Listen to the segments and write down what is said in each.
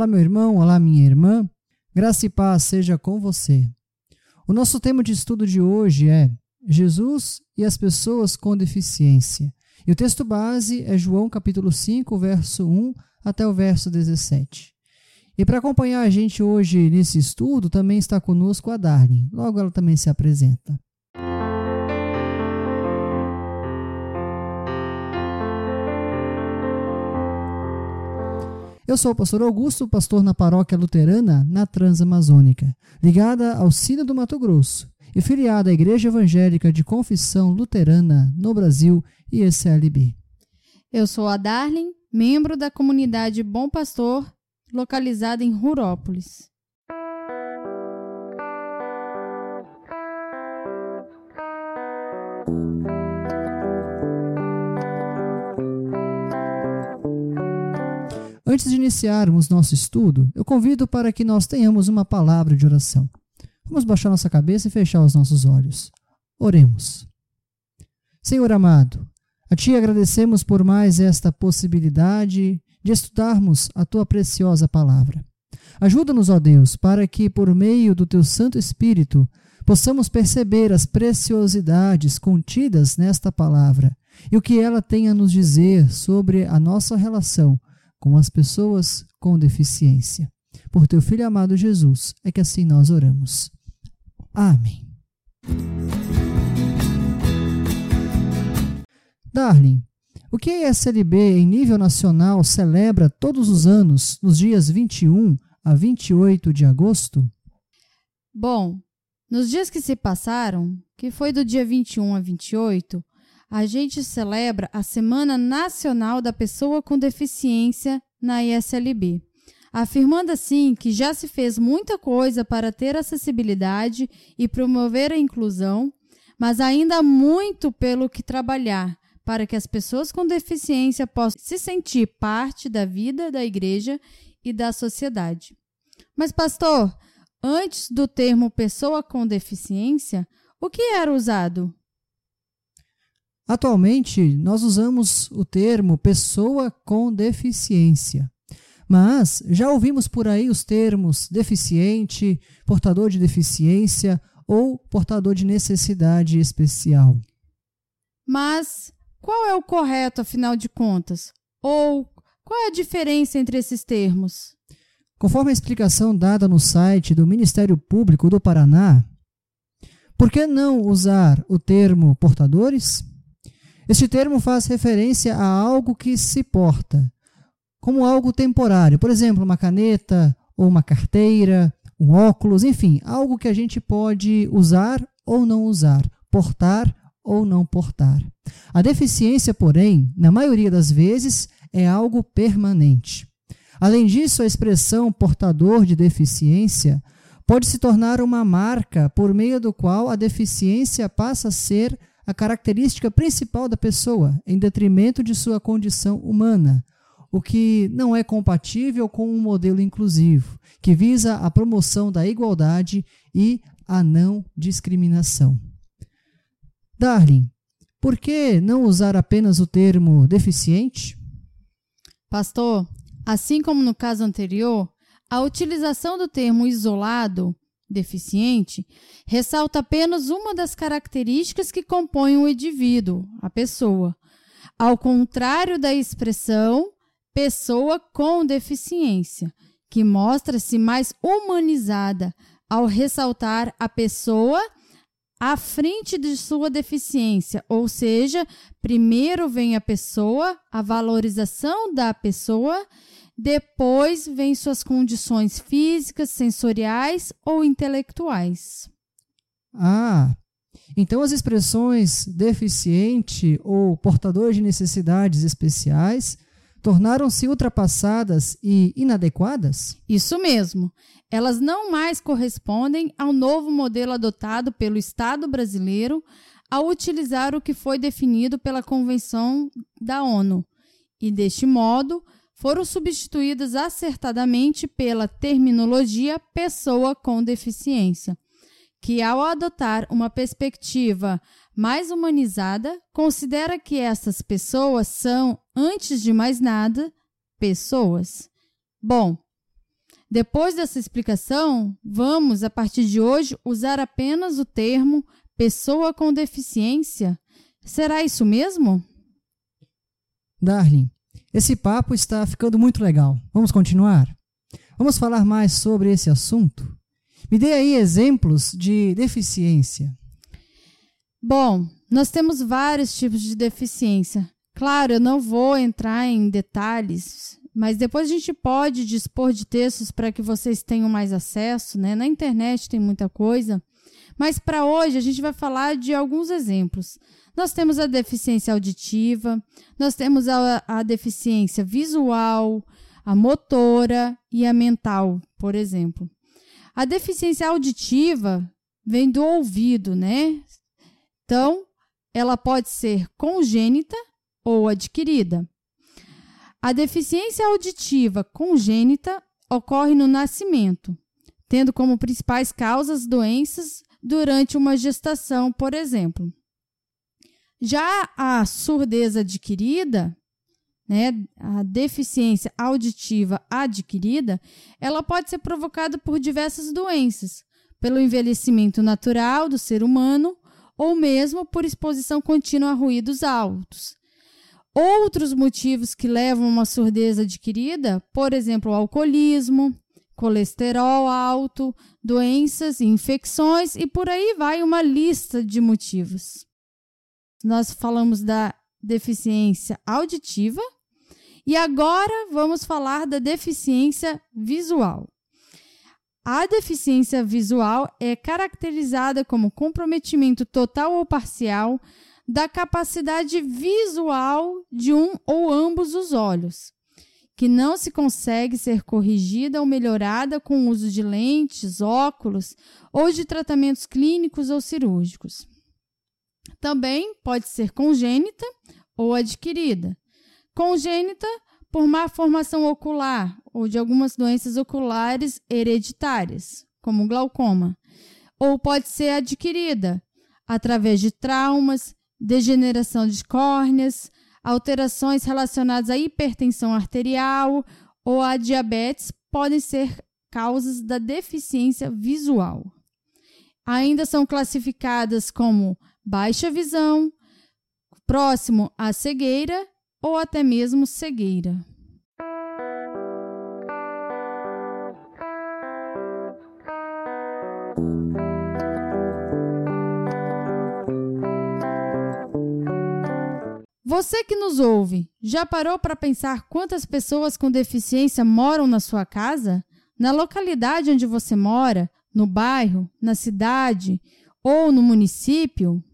Olá, meu irmão, olá, minha irmã. Graça e paz seja com você. O nosso tema de estudo de hoje é Jesus e as pessoas com deficiência. E o texto base é João capítulo 5, verso 1 até o verso 17. E para acompanhar a gente hoje nesse estudo, também está conosco a Darlene. Logo ela também se apresenta. Eu sou o pastor Augusto, pastor na paróquia luterana na Transamazônica, ligada ao Sino do Mato Grosso e filiada à Igreja Evangélica de Confissão Luterana no Brasil e ECLB. Eu sou a Darlene, membro da comunidade Bom Pastor, localizada em Rurópolis. Antes de iniciarmos nosso estudo, eu convido para que nós tenhamos uma palavra de oração. Vamos baixar nossa cabeça e fechar os nossos olhos. Oremos. Senhor amado, a Ti agradecemos por mais esta possibilidade de estudarmos a Tua preciosa palavra. Ajuda-nos, ó Deus, para que, por meio do Teu Santo Espírito, possamos perceber as preciosidades contidas nesta palavra e o que ela tem a nos dizer sobre a nossa relação com as pessoas com deficiência. Por Teu Filho amado Jesus, é que assim nós oramos. Amém. Darling, o que a SLB em nível nacional celebra todos os anos nos dias 21 a 28 de agosto? Bom, nos dias que se passaram, que foi do dia 21 a 28, a gente celebra a Semana Nacional da Pessoa com Deficiência na ISLB afirmando assim que já se fez muita coisa para ter acessibilidade e promover a inclusão, mas ainda há muito pelo que trabalhar para que as pessoas com deficiência possam se sentir parte da vida da igreja e da sociedade. Mas, pastor, antes do termo pessoa com deficiência, o que era usado? Atualmente, nós usamos o termo pessoa com deficiência. Mas já ouvimos por aí os termos deficiente, portador de deficiência ou portador de necessidade especial. Mas qual é o correto, afinal de contas? Ou qual é a diferença entre esses termos? Conforme a explicação dada no site do Ministério Público do Paraná, por que não usar o termo portadores? Este termo faz referência a algo que se porta, como algo temporário. Por exemplo, uma caneta ou uma carteira, um óculos, enfim, algo que a gente pode usar ou não usar, portar ou não portar. A deficiência, porém, na maioria das vezes, é algo permanente. Além disso, a expressão portador de deficiência pode se tornar uma marca por meio do qual a deficiência passa a ser a característica principal da pessoa, em detrimento de sua condição humana, o que não é compatível com um modelo inclusivo, que visa a promoção da igualdade e a não discriminação. Darling, por que não usar apenas o termo deficiente? Pastor, assim como no caso anterior, a utilização do termo isolado, deficiente, ressalta apenas uma das características que compõem o indivíduo, a pessoa, ao contrário da expressão pessoa com deficiência, que mostra-se mais humanizada ao ressaltar a pessoa à frente de sua deficiência, ou seja, primeiro vem a pessoa, a valorização da pessoa, depois vem suas condições físicas, sensoriais ou intelectuais. Ah, então as expressões deficiente ou portador de necessidades especiais tornaram-se ultrapassadas e inadequadas? Isso mesmo. Elas não mais correspondem ao novo modelo adotado pelo Estado brasileiro ao utilizar o que foi definido pela Convenção da ONU. E deste modo, foram substituídas acertadamente pela terminologia pessoa com deficiência, que ao adotar uma perspectiva mais humanizada, considera que essas pessoas são, antes de mais nada, pessoas. Bom, Depois dessa explicação, vamos, a partir de hoje, usar apenas o termo pessoa com deficiência. Será isso mesmo? Darling, esse papo está ficando muito legal. Vamos continuar? Vamos falar mais sobre esse assunto? Me dê aí exemplos de deficiência. Bom, nós temos vários tipos de deficiência. Claro, eu não vou entrar em detalhes, mas depois a gente pode dispor de textos para que vocês tenham mais acesso, né? Na internet tem muita coisa. Mas para hoje a gente vai falar de alguns exemplos. Nós temos a deficiência auditiva, nós temos a, a deficiência visual, a motora e a mental, por exemplo. A deficiência auditiva vem do ouvido, né? Então, ela pode ser congênita ou adquirida. A deficiência auditiva congênita ocorre no nascimento, tendo como principais causas doenças durante uma gestação, por exemplo. Já a surdez adquirida, né, a deficiência auditiva adquirida, ela pode ser provocada por diversas doenças, pelo envelhecimento natural do ser humano ou mesmo por exposição contínua a ruídos altos. Outros motivos que levam a uma surdez adquirida, por exemplo, o alcoolismo, colesterol alto, doenças, infecções e por aí vai uma lista de motivos. Nós falamos da deficiência auditiva e agora vamos falar da deficiência visual. A deficiência visual é caracterizada como comprometimento total ou parcial da capacidade visual de um ou ambos os olhos, que não se consegue ser corrigida ou melhorada com o uso de lentes, óculos ou de tratamentos clínicos ou cirúrgicos. Também pode ser congênita ou adquirida. Congênita por má formação ocular ou de algumas doenças oculares hereditárias, como glaucoma, ou pode ser adquirida através de traumas, degeneração de córneas, alterações relacionadas à hipertensão arterial ou à diabetes podem ser causas da deficiência visual. Ainda são classificadas como baixa visão, próximo à cegueira ou até mesmo cegueira. Você que nos ouve, já parou para pensar quantas pessoas com deficiência moram na sua casa? Na localidade onde você mora? No bairro? Na cidade? Ou no município?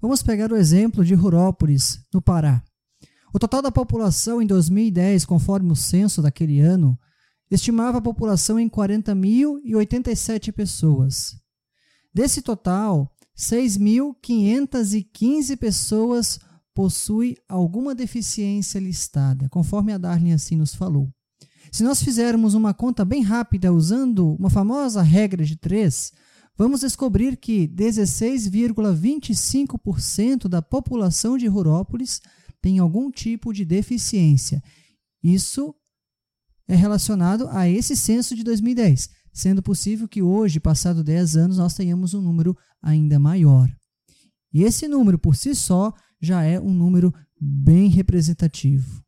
Vamos pegar o exemplo de Rurópolis, no Pará. O total da população em 2010, conforme o censo daquele ano, estimava a população em 40.087 pessoas. Desse total, 6.515 pessoas possuem alguma deficiência listada, conforme a Darlene assim nos falou. Se nós fizermos uma conta bem rápida usando uma famosa regra de três, vamos descobrir que 16,25% da população de Rurópolis tem algum tipo de deficiência. Isso é relacionado a esse censo de 2010, sendo possível que hoje, passado 10 anos, nós tenhamos um número ainda maior. E esse número por si só já é um número bem representativo.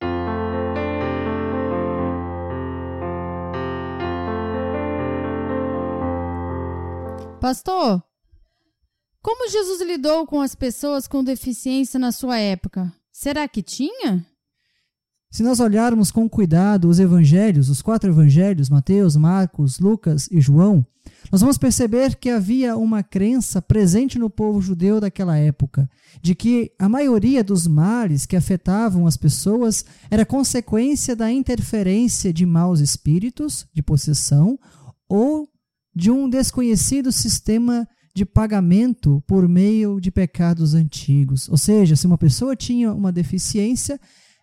Pastor, como Jesus lidou com as pessoas com deficiência na sua época? Será que tinha? Se nós olharmos com cuidado os evangelhos, os quatro evangelhos, Mateus, Marcos, Lucas e João, nós vamos perceber que havia uma crença presente no povo judeu daquela época, de que a maioria dos males que afetavam as pessoas era consequência da interferência de maus espíritos, de possessão, ou de um desconhecido sistema de pagamento por meio de pecados antigos. Ou seja, se uma pessoa tinha uma deficiência,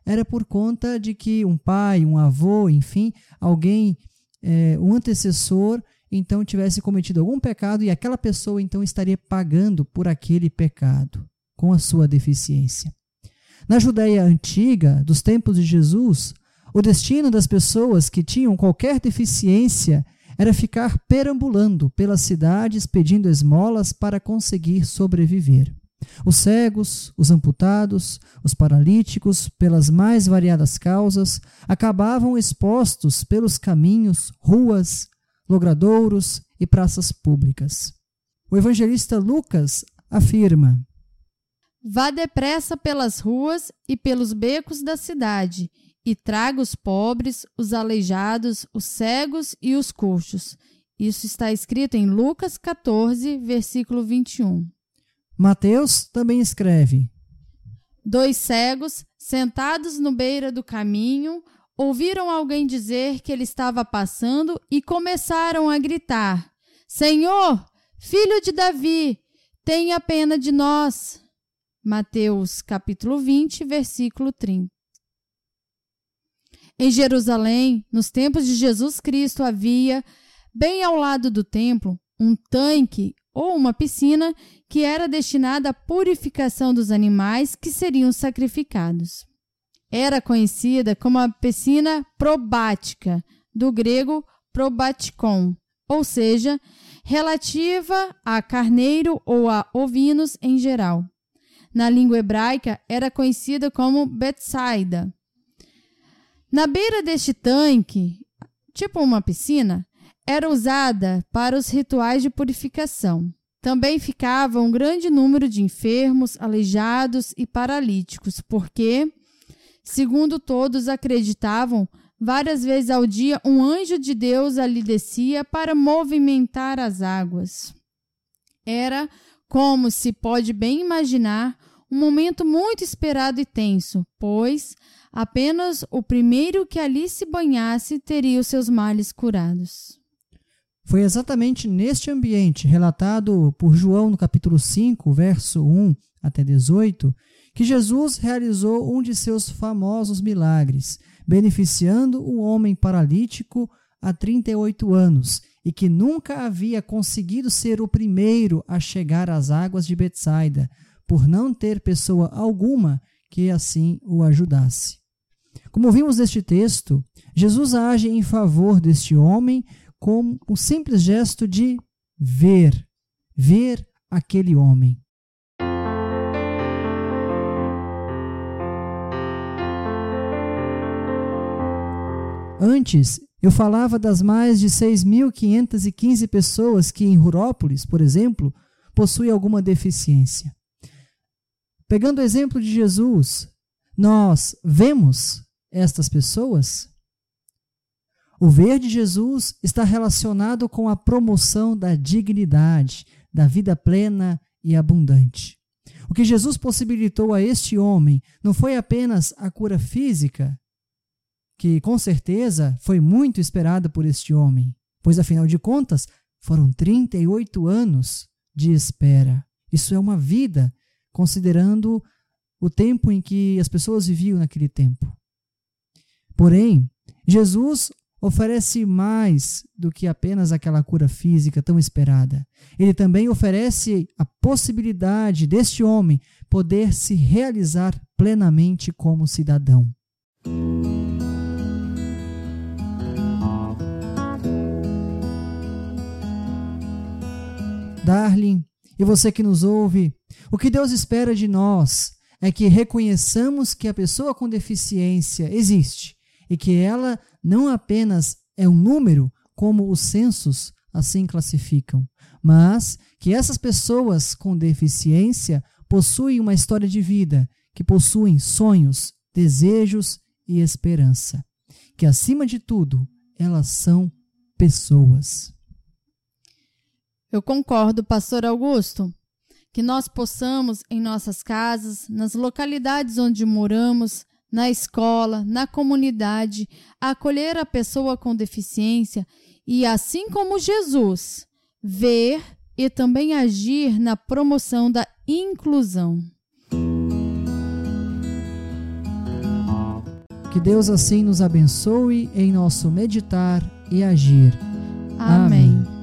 era por conta de que um pai, um avô, enfim, alguém, é, um antecessor, então tivesse cometido algum pecado e aquela pessoa então estaria pagando por aquele pecado com a sua deficiência. Na Judéia antiga, dos tempos de Jesus, O destino das pessoas que tinham qualquer deficiência era ficar perambulando pelas cidades pedindo esmolas para conseguir sobreviver. Os cegos, os amputados, os paralíticos, pelas mais variadas causas, acabavam expostos pelos caminhos, ruas, logradouros e praças públicas. O evangelista Lucas afirma: Vá depressa pelas ruas e pelos becos da cidade, e traga os pobres, os aleijados, os cegos e os coxos. Isso está escrito em Lucas 14, versículo 21. Mateus também escreve: Dois cegos, sentados no beira do caminho, ouviram alguém dizer que ele estava passando e começaram a gritar: Senhor, filho de Davi, tenha pena de nós. Mateus capítulo 20, versículo 30. Em Jerusalém, nos tempos de Jesus Cristo, havia, bem ao lado do templo, um tanque ou uma piscina que era destinada à purificação dos animais que seriam sacrificados. Era conhecida como a piscina probática, do grego probatikon, ou seja, relativa a carneiro ou a ovinos em geral. Na língua hebraica, era conhecida como Betsaida. Na beira deste tanque, tipo uma piscina, era usada para os rituais de purificação. Também ficava um grande número de enfermos, aleijados e paralíticos, porque, segundo todos acreditavam, várias vezes ao dia um anjo de Deus ali descia para movimentar as águas. Era, como se pode bem imaginar, um momento muito esperado e tenso, pois apenas o primeiro que ali se banhasse teria os seus males curados. Foi exatamente neste ambiente, relatado por João no capítulo 5, verso 1 até 18, que Jesus realizou um de seus famosos milagres, beneficiando um homem paralítico há 38 anos e que nunca havia conseguido ser o primeiro a chegar às águas de Betsaida, por não ter pessoa alguma que assim o ajudasse. Como vimos neste texto, Jesus age em favor deste homem com o simples gesto de ver, ver aquele homem. Antes, eu falava das mais de 6.515 pessoas que em Rurópolis, por exemplo, possuem alguma deficiência. Pegando o exemplo de Jesus, nós vemos estas pessoas? O ver de Jesus está relacionado com a promoção da dignidade, da vida plena e abundante. O que Jesus possibilitou a este homem não foi apenas a cura física, que com certeza foi muito esperada por este homem, pois afinal de contas foram 38 anos de espera. Isso é uma vida, considerando o tempo em que as pessoas viviam naquele tempo. Porém, Jesus oferece mais do que apenas aquela cura física tão esperada. Ele também oferece a possibilidade deste homem poder se realizar plenamente como cidadão. Darling, e você que nos ouve, o que Deus espera de nós é que reconheçamos que a pessoa com deficiência existe e que ela não apenas é um número, como os censos assim classificam, mas que essas pessoas com deficiência possuem uma história de vida, que possuem sonhos, desejos e esperança. Que acima de tudo, elas são pessoas. Eu concordo, pastor Augusto. Que nós possamos, em nossas casas, nas localidades onde moramos, na escola, na comunidade, acolher a pessoa com deficiência e, assim como Jesus, ver e também agir na promoção da inclusão. Que Deus assim nos abençoe em nosso meditar e agir. Amém. Amém.